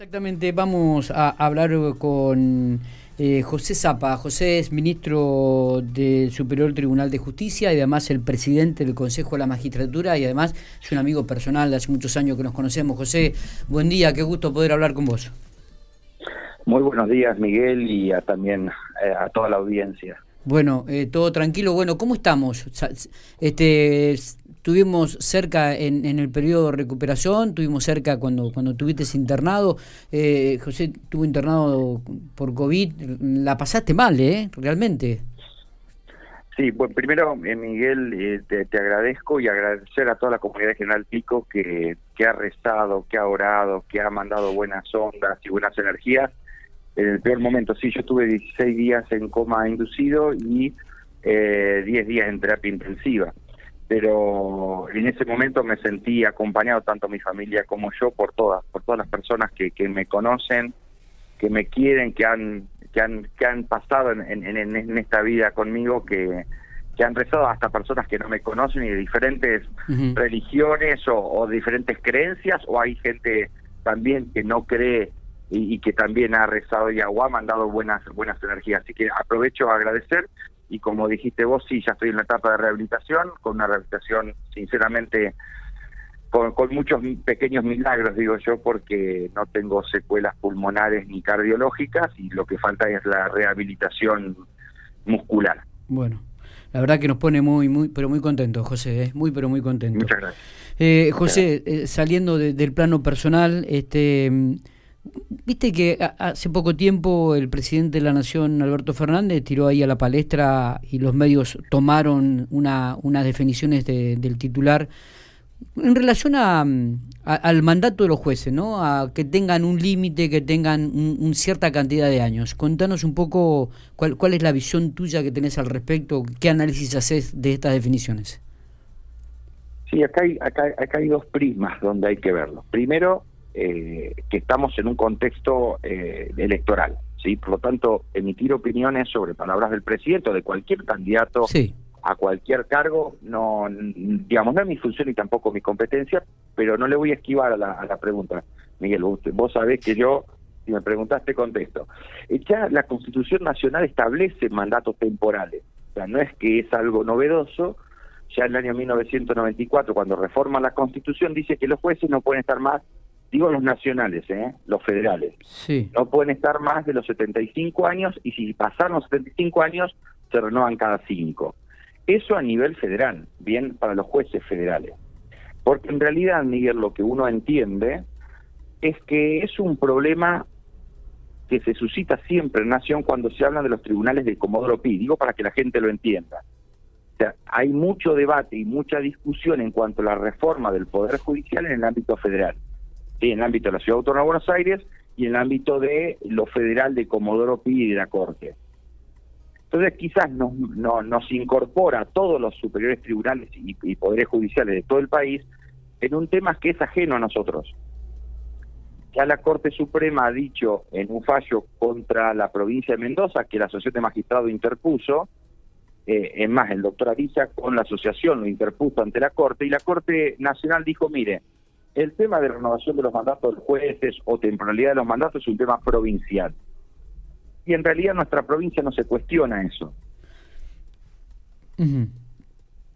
Exactamente, vamos a hablar con eh, José Zapa. José es ministro del Superior Tribunal de Justicia y además el presidente del Consejo de la Magistratura y además es un amigo personal de hace muchos años que nos conocemos. José, buen día, qué gusto poder hablar con vos. Muy buenos días, Miguel, y también eh, a toda la audiencia. Bueno, eh, todo tranquilo. Bueno, ¿cómo estamos? Este, estuvimos cerca en, el periodo de recuperación, tuvimos cerca cuando cuando tuviste internado. Eh, José estuvo internado por COVID. La pasaste mal, ¿eh? Realmente. Sí, bueno, primero, eh, Miguel, eh, te, agradezco y agradecer a toda la comunidad General Pico que, que ha rezado, que ha orado, que ha mandado buenas ondas y buenas energías. En el peor momento, sí, yo tuve 16 días en coma inducido y eh, 10 días en terapia intensiva pero en ese momento me sentí acompañado tanto mi familia como yo por todas, por todas las personas que, que me conocen, que me quieren, que han que han que han pasado en, en, en esta vida conmigo, que, que han rezado hasta personas que no me conocen y de diferentes religiones o, o, diferentes creencias, o hay gente también que no cree y, y, que también ha rezado y ha mandado buenas buenas energías. Así que aprovecho a agradecer y como dijiste vos, sí, ya estoy en la etapa de rehabilitación, con una rehabilitación sinceramente con, muchos pequeños milagros, digo yo, porque no tengo secuelas pulmonares ni cardiológicas y lo que falta es la rehabilitación muscular. Bueno, la verdad que nos pone muy, muy, pero muy contentos, José, ¿eh? muy, pero muy contentos. Muchas gracias. Eh, José, eh, saliendo del plano personal, este Viste que hace poco tiempo el presidente de la Nación, Alberto Fernández, tiró ahí a la palestra y los medios tomaron una, unas definiciones del titular en relación a, al mandato de los jueces, ¿no? A que tengan un límite, que tengan un, cierta cantidad de años. Contanos un poco cuál, cuál es la visión tuya que tenés al respecto, qué análisis haces de estas definiciones. Sí, acá hay, acá, acá hay dos prismas donde hay que verlo. Primero, eh, que estamos en un contexto eh, electoral. ¿sí? Por lo tanto, emitir opiniones sobre palabras del presidente o de cualquier candidato a cualquier cargo, no, digamos, no es mi función y tampoco mi competencia, pero no le voy a esquivar a la, pregunta. Miguel, vos, vos sabés que yo, si me preguntaste, contesto. Eh, ya la Constitución Nacional establece mandatos temporales. O sea, no es que es algo novedoso, ya en el año 1994, cuando reforma la Constitución, dice que los jueces no pueden estar más digo los nacionales, ¿eh? los federales, sí. no pueden estar más de los 75 años y si pasan los 75 años se renuevan cada cinco. Eso a nivel federal, bien para los jueces federales. Porque en realidad, Miguel, lo que uno entiende es que es un problema que se suscita siempre en Nación cuando se habla de los tribunales de Comodoro Pi, digo para que la gente lo entienda. O sea, hay mucho debate y mucha discusión en cuanto a la reforma del Poder Judicial en el ámbito federal en el ámbito de la Ciudad Autónoma de Buenos Aires y en el ámbito de lo federal de Comodoro Pi y de la Corte. Entonces quizás nos, no, nos incorpora a todos los superiores tribunales y, poderes judiciales de todo el país en un tema que es ajeno a nosotros. Ya la Corte Suprema ha dicho en un fallo contra la provincia de Mendoza que la Asociación de Magistrados interpuso, eh, es más, el doctor Ariza con la asociación lo interpuso ante la Corte y la Corte Nacional dijo, mire, el tema de renovación de los mandatos de jueces o temporalidad de los mandatos es un tema provincial. Y en realidad nuestra provincia no se cuestiona eso.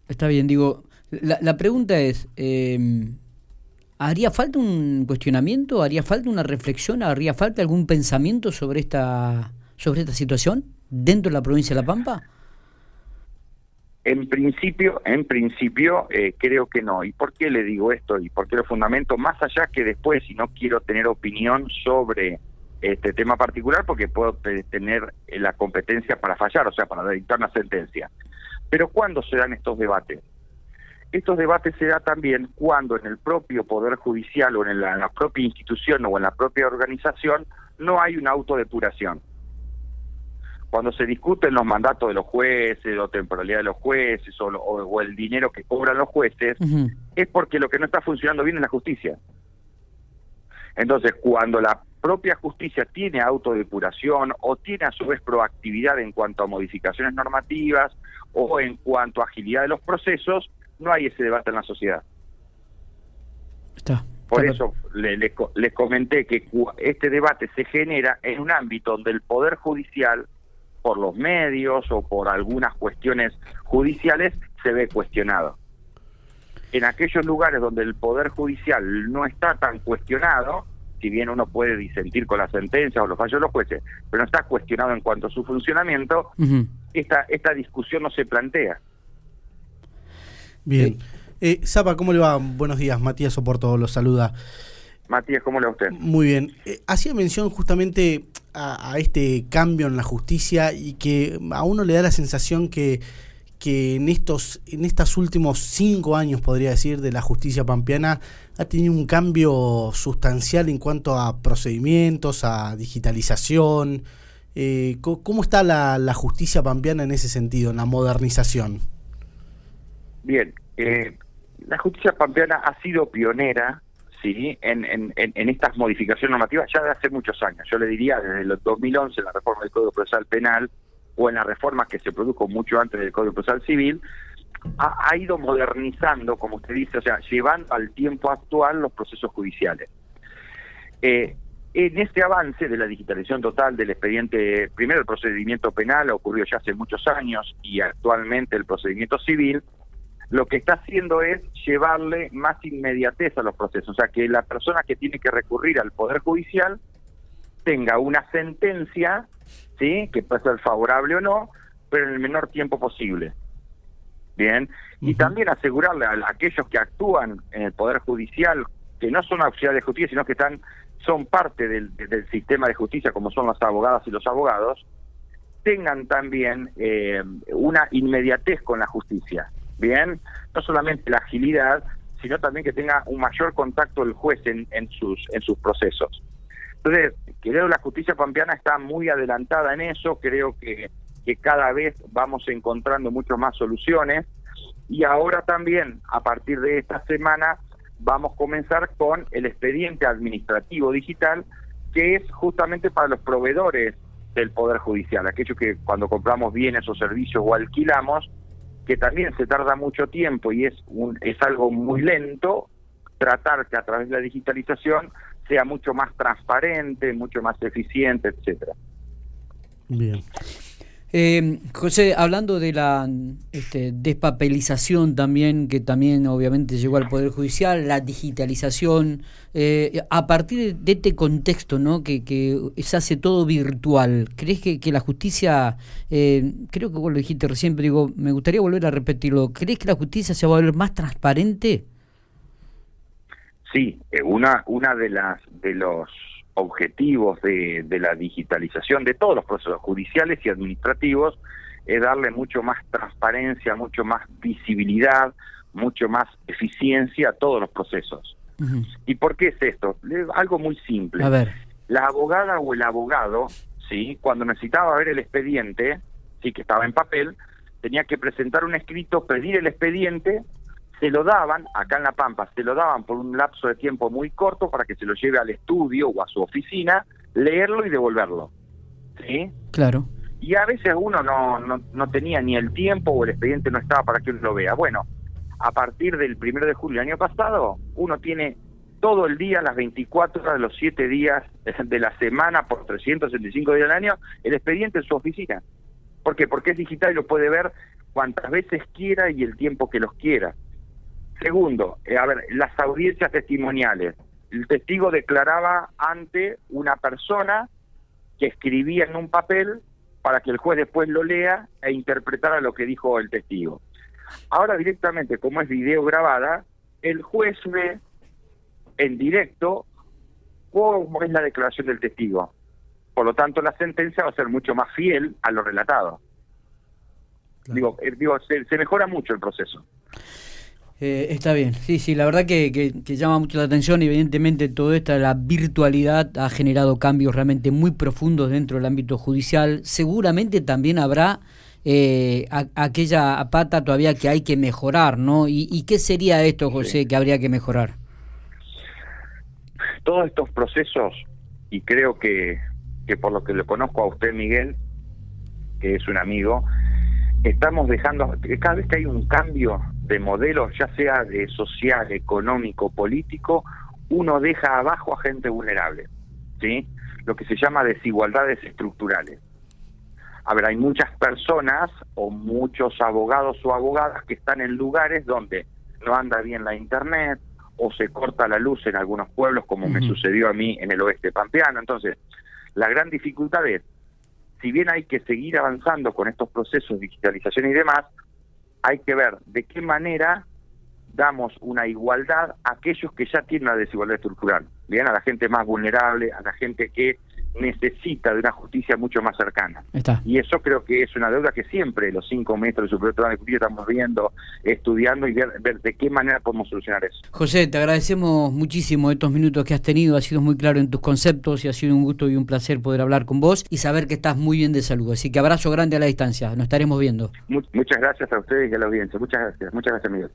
Está bien, digo, la, pregunta es, em, ¿haría falta un cuestionamiento? ¿Haría falta una reflexión? ¿Haría falta algún pensamiento sobre esta, sobre esta situación dentro de la provincia de La Pampa? En principio, en principio eh, creo que no. ¿Y por qué le digo esto? ¿Y por qué lo fundamento? Más allá que después, si no quiero tener opinión sobre este tema particular, porque puedo tener eh, la competencia para fallar, o sea, para dictar una sentencia. Pero ¿cuándo se dan estos debates? Estos debates se dan también cuando en el propio Poder Judicial o en la, en la propia institución o en la propia organización no hay una autodepuración cuando se discuten los mandatos de los jueces, o temporalidad de los jueces, o, el dinero que cobran los jueces, es porque lo que no está funcionando bien es la justicia. Entonces, cuando la propia justicia tiene autodepuración o tiene a su vez proactividad en cuanto a modificaciones normativas o en cuanto a agilidad de los procesos, no hay ese debate en la sociedad. Está. Por eso le, les comenté que este debate se genera en un ámbito donde el Poder Judicial, por los medios o por algunas cuestiones judiciales, se ve cuestionado. En aquellos lugares donde el Poder Judicial no está tan cuestionado, si bien uno puede disentir con las sentencias o los fallos de los jueces, pero no está cuestionado en cuanto a su funcionamiento, esta, esta discusión no se plantea. Bien. Eh, Zapa, ¿cómo le va? Buenos días, Matías Oporto los saluda. Matías, ¿cómo le va usted? Muy bien. Eh, hacía mención justamente a, este cambio en la justicia y que a uno le da la sensación que, que en estos en estos últimos cinco años, podría decir, de la justicia pampeana ha tenido un cambio sustancial en cuanto a procedimientos, a digitalización. Eh, ¿Cómo está la, la justicia pampeana en ese sentido, en la modernización? Bien, eh, la justicia pampeana ha sido pionera sí en, en, estas modificaciones normativas ya de hace muchos años. Yo le diría desde el 2011 en la reforma del Código Procesal Penal o en la reforma que se produjo mucho antes del Código Procesal Civil, ha, ido modernizando, como usted dice, o sea, llevando al tiempo actual los procesos judiciales. Eh, en este avance de la digitalización total del expediente, primero el procedimiento penal ocurrió ya hace muchos años y actualmente el procedimiento civil, lo que está haciendo es llevarle más inmediatez a los procesos, o sea, que la persona que tiene que recurrir al Poder Judicial tenga una sentencia, ¿sí? que puede ser favorable o no, pero en el menor tiempo posible. Bien, y también asegurarle a, aquellos que actúan en el Poder Judicial, que no son auxiliares de justicia, sino que están son parte del, del sistema de justicia, como son las abogadas y los abogados, tengan también eh, una inmediatez con la justicia bien, no solamente la agilidad, sino también que tenga un mayor contacto el juez en, sus en sus procesos. Entonces, creo que la justicia pampeana está muy adelantada en eso, creo que, que cada vez vamos encontrando mucho más soluciones y ahora también, a partir de esta semana, vamos a comenzar con el expediente administrativo digital, que es justamente para los proveedores del Poder Judicial, aquellos que cuando compramos bienes o servicios o alquilamos, que también se tarda mucho tiempo y es, un, es algo muy lento, tratar que a través de la digitalización sea mucho más transparente, mucho más eficiente, etcétera. Bien. Eh, José, hablando de la este, despapelización también, que también obviamente llegó al Poder Judicial, la digitalización, eh, a partir de este contexto, ¿no? Que, se hace todo virtual, ¿crees que, que la justicia, eh, creo que vos lo dijiste recién, pero digo, me gustaría volver a repetirlo, ¿crees que la justicia se va a volver más transparente? Sí, una, una de las de los objetivos de, de, la digitalización de todos los procesos judiciales y administrativos es darle mucho más transparencia, mucho más visibilidad, mucho más eficiencia a todos los procesos. ¿Y por qué es esto? Algo muy simple. A ver. La abogada o el abogado, sí, cuando necesitaba ver el expediente, sí, que estaba en papel, tenía que presentar un escrito, pedir el expediente se lo daban, acá en La Pampa, se lo daban por un lapso de tiempo muy corto para que se lo lleve al estudio o a su oficina, leerlo y devolverlo. ¿Sí? Claro. Y a veces uno no, no, no tenía ni el tiempo o el expediente no estaba para que uno lo vea. Bueno, a partir del primero de julio del año pasado, uno tiene todo el día, las 24 horas de los 7 días de la semana por 365 días del año, el expediente en su oficina. ¿Por qué? Porque es digital y lo puede ver cuantas veces quiera y el tiempo que los quiera. Segundo, eh, a ver, las audiencias testimoniales. El testigo declaraba ante una persona que escribía en un papel para que el juez después lo lea e interpretara lo que dijo el testigo. Ahora directamente, como es video grabada, el juez ve en directo cómo es la declaración del testigo. Por lo tanto, la sentencia va a ser mucho más fiel a lo relatado. Digo, eh, digo se mejora mucho el proceso. Eh, está bien, sí, sí, la verdad que, que, llama mucho la atención. Evidentemente, todo esto, la virtualidad ha generado cambios realmente muy profundos dentro del ámbito judicial. Seguramente también habrá eh, aquella pata todavía que hay que mejorar, ¿no? ¿Y, qué sería esto, José, que habría que mejorar? Todos estos procesos, y creo que, que por lo que le conozco a usted, Miguel, que es un amigo, estamos dejando, cada vez que hay un cambio de modelos, ya sea de social, económico, político, uno deja abajo a gente vulnerable, ¿sí? Lo que se llama desigualdades estructurales. A ver, hay muchas personas o muchos abogados o abogadas que están en lugares donde no anda bien la internet o se corta la luz en algunos pueblos, como me sucedió a mí en el oeste pampeano. Entonces, la gran dificultad es, si bien hay que seguir avanzando con estos procesos de digitalización y demás, hay que ver de qué manera damos una igualdad a aquellos que ya tienen una desigualdad estructural, bien, a la gente más vulnerable, a la gente que necesita de una justicia mucho más cercana. Y eso creo que es una deuda que siempre los cinco metros de Superior Tribunal de Justicia estamos viendo, estudiando y ver, ver, de qué manera podemos solucionar eso. José, te agradecemos muchísimo estos minutos que has tenido, has sido muy claro en tus conceptos y ha sido un gusto y un placer poder hablar con vos y saber que estás muy bien de salud. Así que abrazo grande a la distancia, nos estaremos viendo. muchas gracias a ustedes y a la audiencia. Muchas gracias, muchas gracias Miguel.